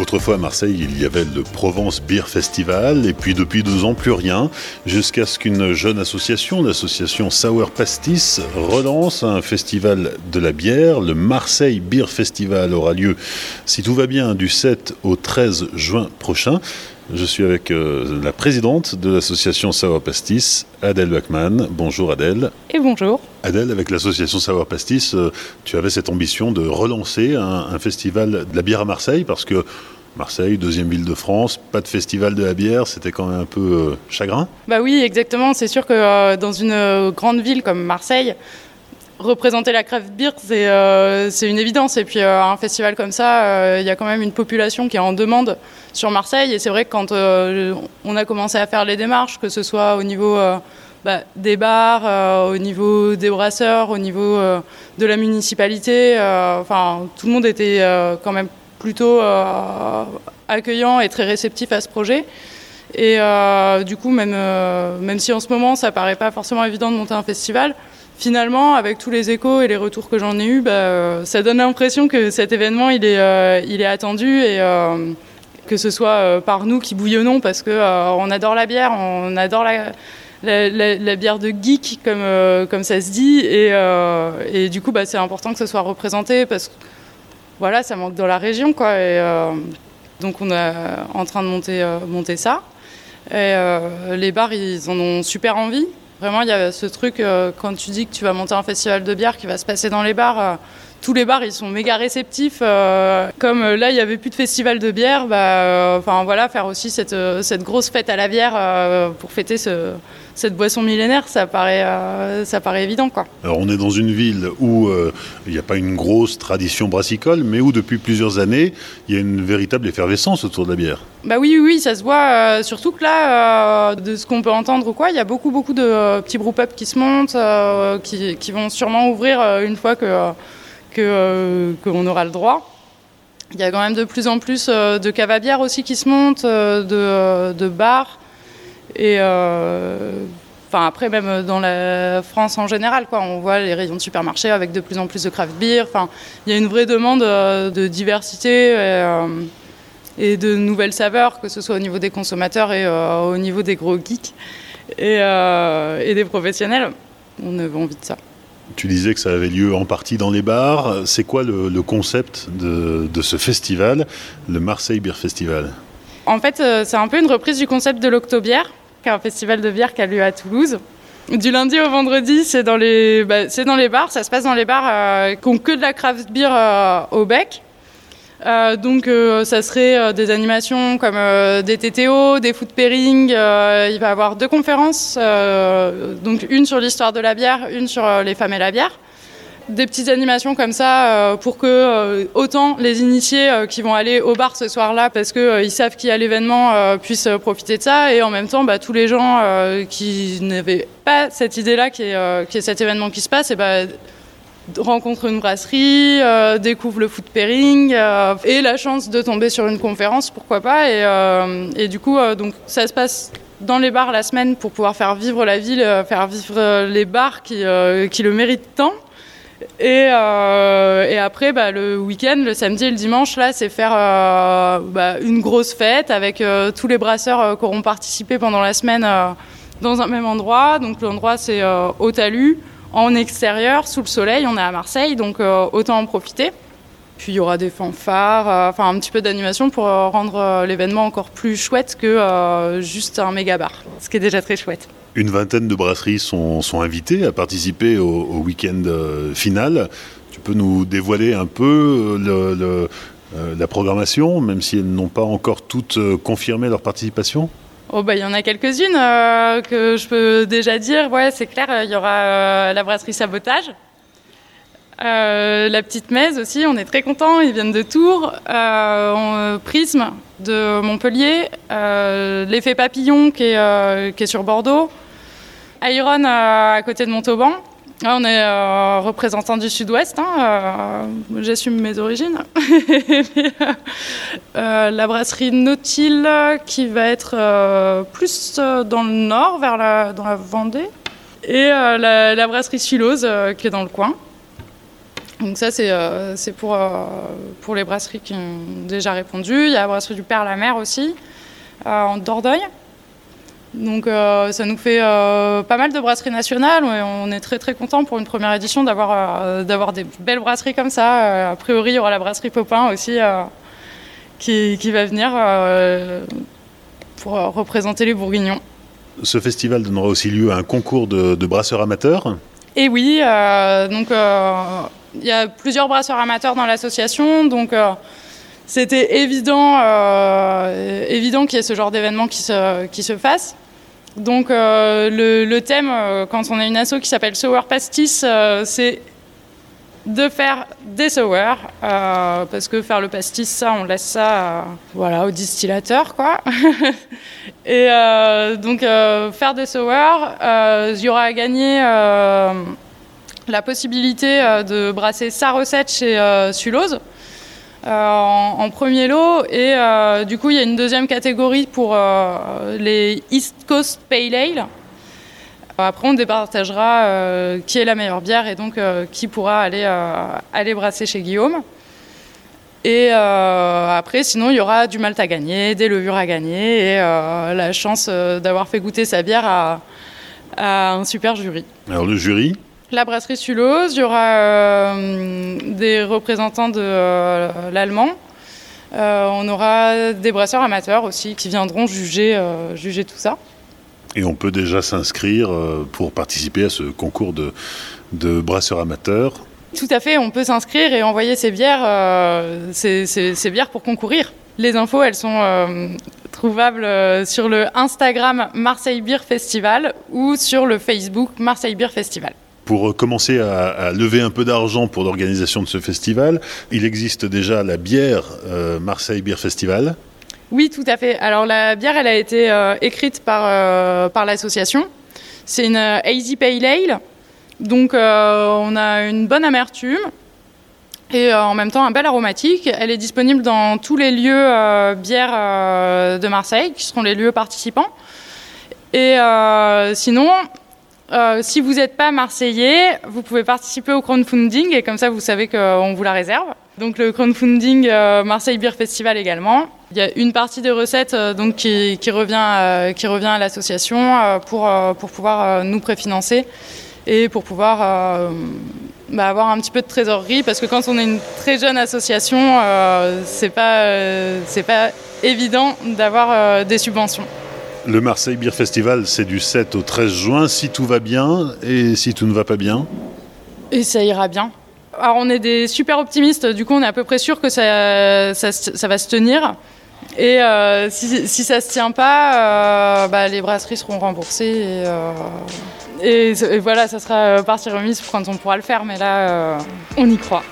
Autrefois à Marseille, il y avait le Provence Beer Festival, et puis depuis deux ans, plus rien, jusqu'à ce qu'une jeune association, l'association Sour Pastis, relance un festival de la bière. Le Marseille Beer Festival aura lieu, si tout va bien, du 7 au 13 juin prochain. Je suis avec euh, la présidente de l'association Sour Pastis, Adèle Bachmann. Bonjour Adèle. Et bonjour. Adèle, avec l'association Sour Pastis, euh, tu avais cette ambition de relancer un, festival de la bière à Marseille parce que Marseille, deuxième ville de France, pas de festival de la bière, c'était quand même un peu euh, chagrin Bah oui, exactement. C'est sûr que dans une grande ville comme Marseille, représenter la craft beer, euh, c'est une évidence. Et puis, euh, un festival comme ça, euh, il y a quand même une population qui est en demande sur Marseille. Et c'est vrai que quand on a commencé à faire les démarches, que ce soit au niveau bah, des bars, au niveau des brasseurs, au niveau de la municipalité, enfin, tout le monde était quand même plutôt accueillant et très réceptif à ce projet. Et du coup, même, même si en ce moment, ça paraît pas forcément évident de monter un festival, finalement, avec tous les échos et les retours que j'en ai eus, bah, euh, ça donne l'impression que cet événement, il est, euh, il est attendu et euh, que ce soit par nous qui bouillonnons parce qu'on on adore la bière, on adore la, la, bière de geek, comme, comme ça se dit. Et, et du coup, bah, c'est important que ce soit représenté parce que voilà, ça manque dans la région. Quoi, et, donc, on est en train de monter, monter ça. Et les bars, ils en ont super envie. Vraiment, il y a ce truc, euh, quand tu dis que tu vas monter un festival de bière qui va se passer dans les bars, euh, tous les bars, ils sont méga réceptifs. Euh, comme là, il n'y avait plus de festival de bière, bah, voilà, faire aussi cette, cette, grosse fête à la bière pour fêter ce, cette boisson millénaire, ça paraît, euh, ça paraît évident. Quoi. Alors on est dans une ville où euh, il n'y a pas une grosse tradition brassicole, mais où depuis plusieurs années, il y a une véritable effervescence autour de la bière. Bah oui, oui, ça se voit. Euh, surtout que là, de ce qu'on peut entendre ou quoi, il y a beaucoup, beaucoup de petits group up qui se montent, qui, qui, vont sûrement ouvrir une fois que qu'on aura le droit. Il y a quand même de plus en plus de caves à bière aussi qui se montent, de, de bars. Et euh, enfin après même dans la France en général quoi on voit les rayons de supermarché avec de plus en plus de craft beer. Enfin il y a une vraie demande euh, de diversité euh, et, de nouvelles saveurs que ce soit au niveau des consommateurs et au niveau des gros geeks et, des professionnels. On avait envie de ça. Tu disais que ça avait lieu en partie dans les bars. C'est quoi le, concept de, de, ce festival, le Marseille Beer Festival? En fait, c'est un peu une reprise du concept de l'Octobière un festival de bière qui a lieu à Toulouse. Du lundi au vendredi, c'est dans les, bah, dans les bars. Ça se passe dans les bars euh, qui ont que de la craft beer euh, au bec. Euh, donc, ça serait des animations comme des TTO, des food il va y avoir deux conférences, donc une sur l'histoire de la bière, une sur les femmes et la bière des petites animations comme ça euh, pour que euh, autant les initiés euh, qui vont aller au bar ce soir-là parce qu'ils savent qu'il y a l'événement puissent profiter de ça et en même temps bah, tous les gens qui n'avaient pas cette idée-là qui est, cet événement qui se passe et bah, rencontrent une brasserie, découvrent le food pairing et la chance de tomber sur une conférence, pourquoi pas. Et, du coup, donc, ça se passe dans les bars la semaine pour pouvoir faire vivre la ville, faire vivre les bars qui, qui le méritent tant. Et, euh, et, après, bah, le week-end, le samedi et le dimanche, là, c'est faire euh, bah, une grosse fête avec euh, tous les brasseurs qui auront participé pendant la semaine dans un même endroit. Donc l'endroit, c'est au talus, en extérieur, sous le soleil. On est à Marseille, donc autant en profiter. Puis il y aura des fanfares, enfin un petit peu d'animation pour rendre l'événement encore plus chouette que juste un méga bar, ce qui est déjà très chouette. Une vingtaine de brasseries sont, invitées à participer au, week-end euh, final. Tu peux nous dévoiler un peu euh, euh, la programmation, même si elles n'ont pas encore toutes confirmé leur participation? Oh bah il y en a quelques-unes que je peux déjà dire. Ouais, c'est clair, il y aura la brasserie Sabotage, la petite Mèze aussi, on est très contents, ils viennent de Tours. Prisme de Montpellier, l'effet papillon qui est sur Bordeaux, Iron euh, à côté de Montauban. on est euh, représentant du sud-ouest, hein, euh, j'assume mes origines. la brasserie Nautil qui va être plus dans le nord, vers la, dans la Vendée. Et la, brasserie Sulose qui est dans le coin. Donc ça, c'est c'est pour, pour les brasseries qui ont déjà répondu. Il y a la brasserie du Père la Mer aussi, en Dordogne. Donc ça nous fait pas mal de brasseries nationales et on est très très content pour une première édition d'avoir d'avoir des belles brasseries comme ça. a priori, il y aura la brasserie Popin aussi qui, qui, va venir pour représenter les Bourguignons. Ce festival donnera aussi lieu à un concours de, brasseurs amateurs Et oui, euh, donc euh, il y a plusieurs brasseurs amateurs dans l'association, donc euh, c'était évident, évident qu'il y ait ce genre d'événement qui se, qui se fasse. Donc le, le, thème, quand on a une asso qui s'appelle Sour Pastis, c'est de faire des sour, euh, parce que faire le pastis, ça, on laisse ça euh, voilà, au distillateur, quoi. et euh, donc, faire des sour, il y aura à gagner la possibilité de brasser sa recette chez Sulose. En, en, premier lot et du coup il y a une deuxième catégorie pour les East Coast Pale Ale après, on départagera euh, qui est la meilleure bière et donc euh, qui pourra aller, euh, aller brasser chez Guillaume. Et après, sinon, il y aura du malt à gagner, des levures à gagner et la chance d'avoir fait goûter sa bière à, un super jury. Alors, le jury La brasserie Sulose, il y aura des représentants de l'allemand. on aura des brasseurs amateurs aussi qui viendront juger, juger tout ça. Et on peut déjà s'inscrire euh, pour participer à ce concours de, de brasseurs amateurs. Tout à fait, on peut s'inscrire et envoyer ses bières, euh, ses, bières pour concourir. Les infos, elles sont euh, trouvables sur le Instagram Marseille Beer Festival ou sur le Facebook Marseille Beer Festival. Pour commencer à, lever un peu d'argent pour l'organisation de ce festival, il existe déjà la bière Marseille Beer Festival. Oui, tout à fait. Alors la bière, elle a été euh, écrite par, euh, par l'association. C'est une euh, Hazy Pale Ale. Donc on a une bonne amertume et en même temps un bel aromatique. Elle est disponible dans tous les lieux bières de Marseille, qui seront les lieux participants. Et sinon, si vous n'êtes pas marseillais, vous pouvez participer au crowdfunding et comme ça vous savez qu'on vous la réserve. Donc le crowdfunding Marseille Beer Festival également. Il y a une partie des recettes euh, donc, qui, revient, euh, qui revient à l'association euh, pour, pour pouvoir nous préfinancer et pour pouvoir bah, avoir un petit peu de trésorerie parce que quand on est une très jeune association, c'est pas, c'est pas évident d'avoir des subventions. Le Marseille Beer Festival, c'est du 7 au 13 juin, si tout va bien et si tout ne va pas bien Et ça ira bien. Alors on est des super optimistes, du coup on est à peu près sûr que ça, ça, va se tenir. Et euh, si, ça se tient pas, euh, bah, les brasseries seront remboursées. Et, euh, voilà, ça sera partie remise quand on pourra le faire. Mais là, on y croit.